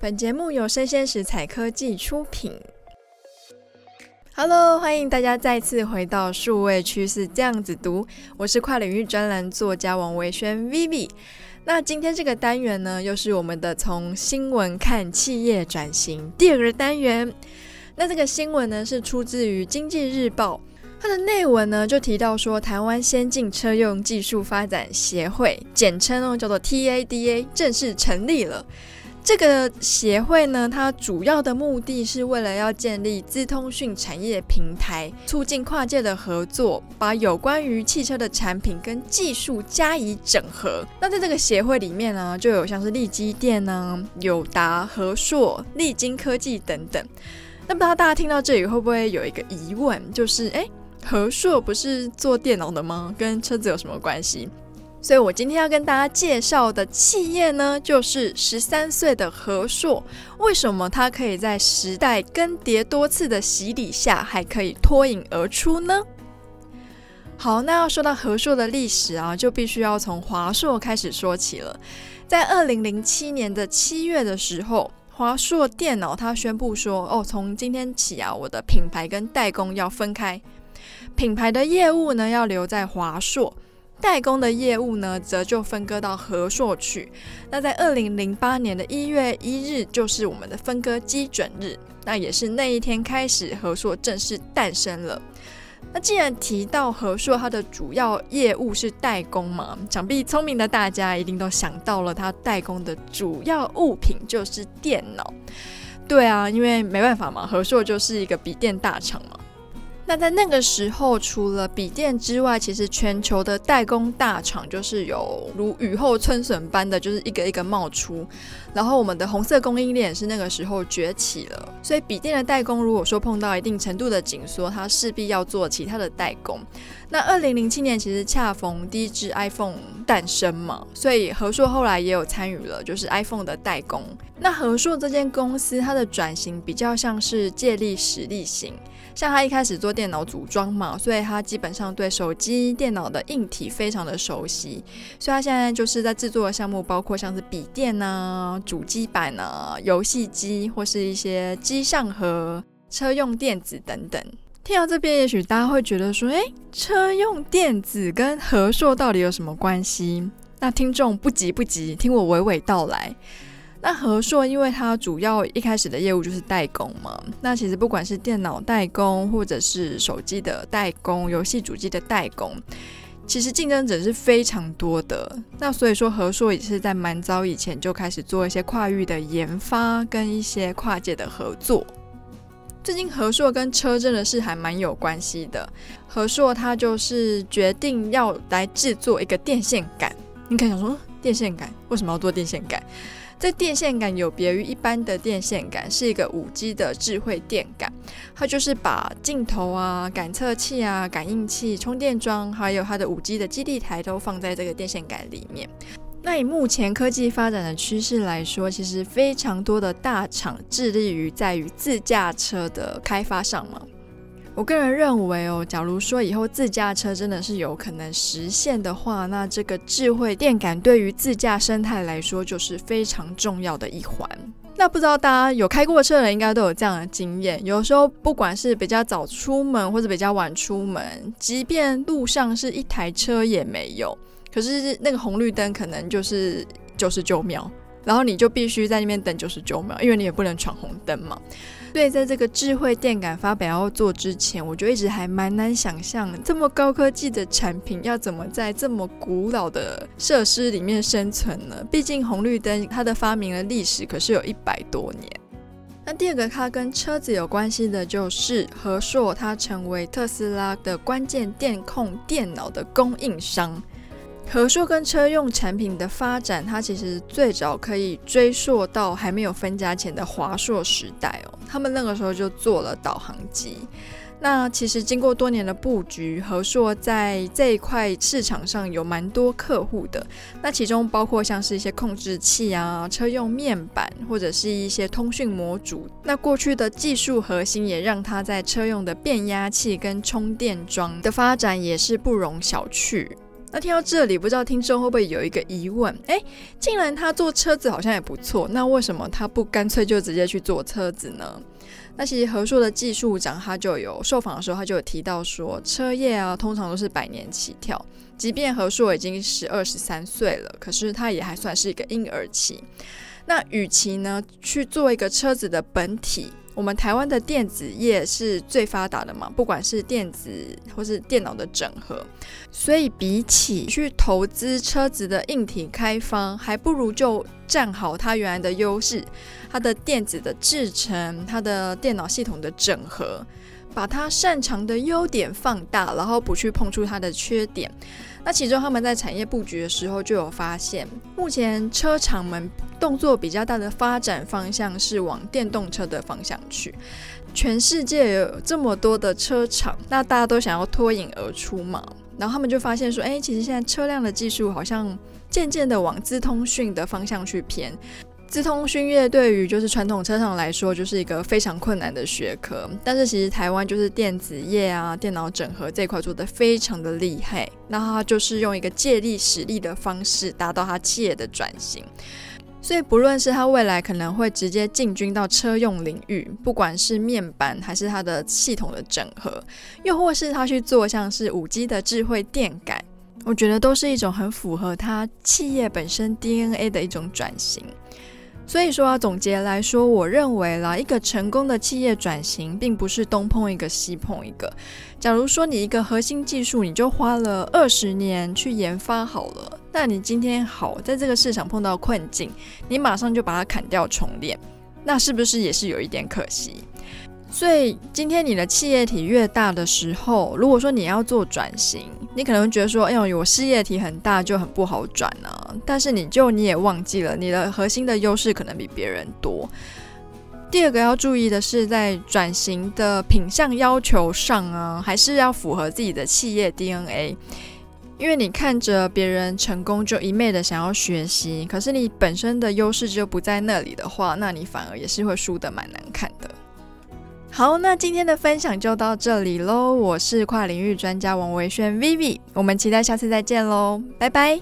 本节目由生鲜食材科技出品。Hello，欢迎大家再次回到数位趋势这样子读，我是跨领域专栏作家王维轩 Vivi。那今天这个单元呢，又是我们的从新闻看企业转型第二个单元。那这个新闻呢，是出自于《经济日报》，它的内文呢就提到说，台湾先进车用技术发展协会，简称哦叫做 TADA，正式成立了。这个协会呢，它主要的目的是为了要建立资通讯产业平台，促进跨界的合作，把有关于汽车的产品跟技术加以整合。那在这个协会里面呢，就有像是力积电呢、友达、和硕、力晶科技等等。那不知道大家听到这里会不会有一个疑问，就是诶，和硕不是做电脑的吗？跟车子有什么关系？所以我今天要跟大家介绍的企业呢，就是十三岁的和硕。为什么它可以在时代更迭多次的洗礼下，还可以脱颖而出呢？好，那要说到和硕的历史啊，就必须要从华硕开始说起了。在二零零七年的七月的时候，华硕电脑它宣布说：“哦，从今天起啊，我的品牌跟代工要分开，品牌的业务呢要留在华硕。”代工的业务呢，则就分割到和硕去。那在二零零八年的一月一日，就是我们的分割基准日。那也是那一天开始，和硕正式诞生了。那既然提到和硕，它的主要业务是代工嘛，想必聪明的大家一定都想到了，它代工的主要物品就是电脑。对啊，因为没办法嘛，和硕就是一个笔电大厂嘛。那在那个时候，除了笔电之外，其实全球的代工大厂就是有如雨后春笋般的，就是一个一个冒出。然后我们的红色供应链是那个时候崛起了，所以笔电的代工如果说碰到一定程度的紧缩，它势必要做其他的代工。那二零零七年其实恰逢第一支 iPhone 诞生嘛，所以和硕后来也有参与了，就是 iPhone 的代工。那和硕这间公司，它的转型比较像是借力使力型。像他一开始做电脑组装嘛，所以他基本上对手机、电脑的硬体非常的熟悉，所以他现在就是在制作的项目，包括像是笔电啊、主机板啊、游戏机或是一些机上盒、车用电子等等。听到这边，也许大家会觉得说，诶，车用电子跟和硕到底有什么关系？那听众不急不急，听我娓娓道来。那和硕，因为它主要一开始的业务就是代工嘛，那其实不管是电脑代工，或者是手机的代工、游戏主机的代工，其实竞争者是非常多的。那所以说，和硕也是在蛮早以前就开始做一些跨域的研发跟一些跨界的合作。最近和硕跟车真的是还蛮有关系的。和硕他就是决定要来制作一个电线杆。你可以想说，电线杆为什么要做电线杆？这电线杆有别于一般的电线杆，是一个五 G 的智慧电杆。它就是把镜头啊、感测器啊、感应器、充电桩，还有它的五 G 的基地台都放在这个电线杆里面。那以目前科技发展的趋势来说，其实非常多的大厂致力于在于自驾车的开发上嘛。我个人认为哦，假如说以后自驾车真的是有可能实现的话，那这个智慧电感对于自驾生态来说就是非常重要的一环。那不知道大家有开过车的人应该都有这样的经验，有时候不管是比较早出门或者比较晚出门，即便路上是一台车也没有，可是那个红绿灯可能就是九十九秒，然后你就必须在那边等九十九秒，因为你也不能闯红灯嘛。所以，在这个智慧电感发表要做之前，我就一直还蛮难想象，这么高科技的产品要怎么在这么古老的设施里面生存呢？毕竟红绿灯它的发明的历史可是有一百多年。那第二个，它跟车子有关系的就是和硕，它成为特斯拉的关键电控电脑的供应商。和硕跟车用产品的发展，它其实最早可以追溯到还没有分家前的华硕时代哦。他们那个时候就做了导航机。那其实经过多年的布局，和硕在这一块市场上有蛮多客户的。那其中包括像是一些控制器啊、车用面板或者是一些通讯模组。那过去的技术核心也让它在车用的变压器跟充电桩的发展也是不容小觑。那听到这里，不知道听众会不会有一个疑问？诶，既然他做车子好像也不错，那为什么他不干脆就直接去做车子呢？那其实和硕的技术长他就有受访的时候，他就有提到说，车业啊通常都是百年起跳，即便和硕已经十二十三岁了，可是他也还算是一个婴儿期。那与其呢去做一个车子的本体。我们台湾的电子业是最发达的嘛，不管是电子或是电脑的整合，所以比起去投资车子的硬体开发，还不如就占好它原来的优势，它的电子的制成，它的电脑系统的整合，把它擅长的优点放大，然后不去碰触它的缺点。那其中他们在产业布局的时候就有发现，目前车厂们动作比较大的发展方向是往电动车的方向去。全世界有这么多的车厂，那大家都想要脱颖而出嘛。然后他们就发现说，哎，其实现在车辆的技术好像渐渐的往资通讯的方向去偏。资通讯业对于就是传统车厂来说，就是一个非常困难的学科。但是其实台湾就是电子业啊、电脑整合这块做得非常的厉害。那他就是用一个借力使力的方式，达到他企业的转型。所以不论是他未来可能会直接进军到车用领域，不管是面板还是它的系统的整合，又或是他去做像是五 G 的智慧电感，我觉得都是一种很符合他企业本身 DNA 的一种转型。所以说啊，总结来说，我认为啦，一个成功的企业转型，并不是东碰一个西碰一个。假如说你一个核心技术，你就花了二十年去研发好了，那你今天好在这个市场碰到困境，你马上就把它砍掉重练，那是不是也是有一点可惜？所以今天你的企业体越大的时候，如果说你要做转型，你可能会觉得说，哎呦，我事业体很大就很不好转啊。但是你就你也忘记了，你的核心的优势可能比别人多。第二个要注意的是，在转型的品相要求上啊，还是要符合自己的企业 DNA。因为你看着别人成功，就一昧的想要学习，可是你本身的优势就不在那里的话，那你反而也是会输得蛮难看。好，那今天的分享就到这里喽。我是跨领域专家王维轩 Vivi，我们期待下次再见喽，拜拜。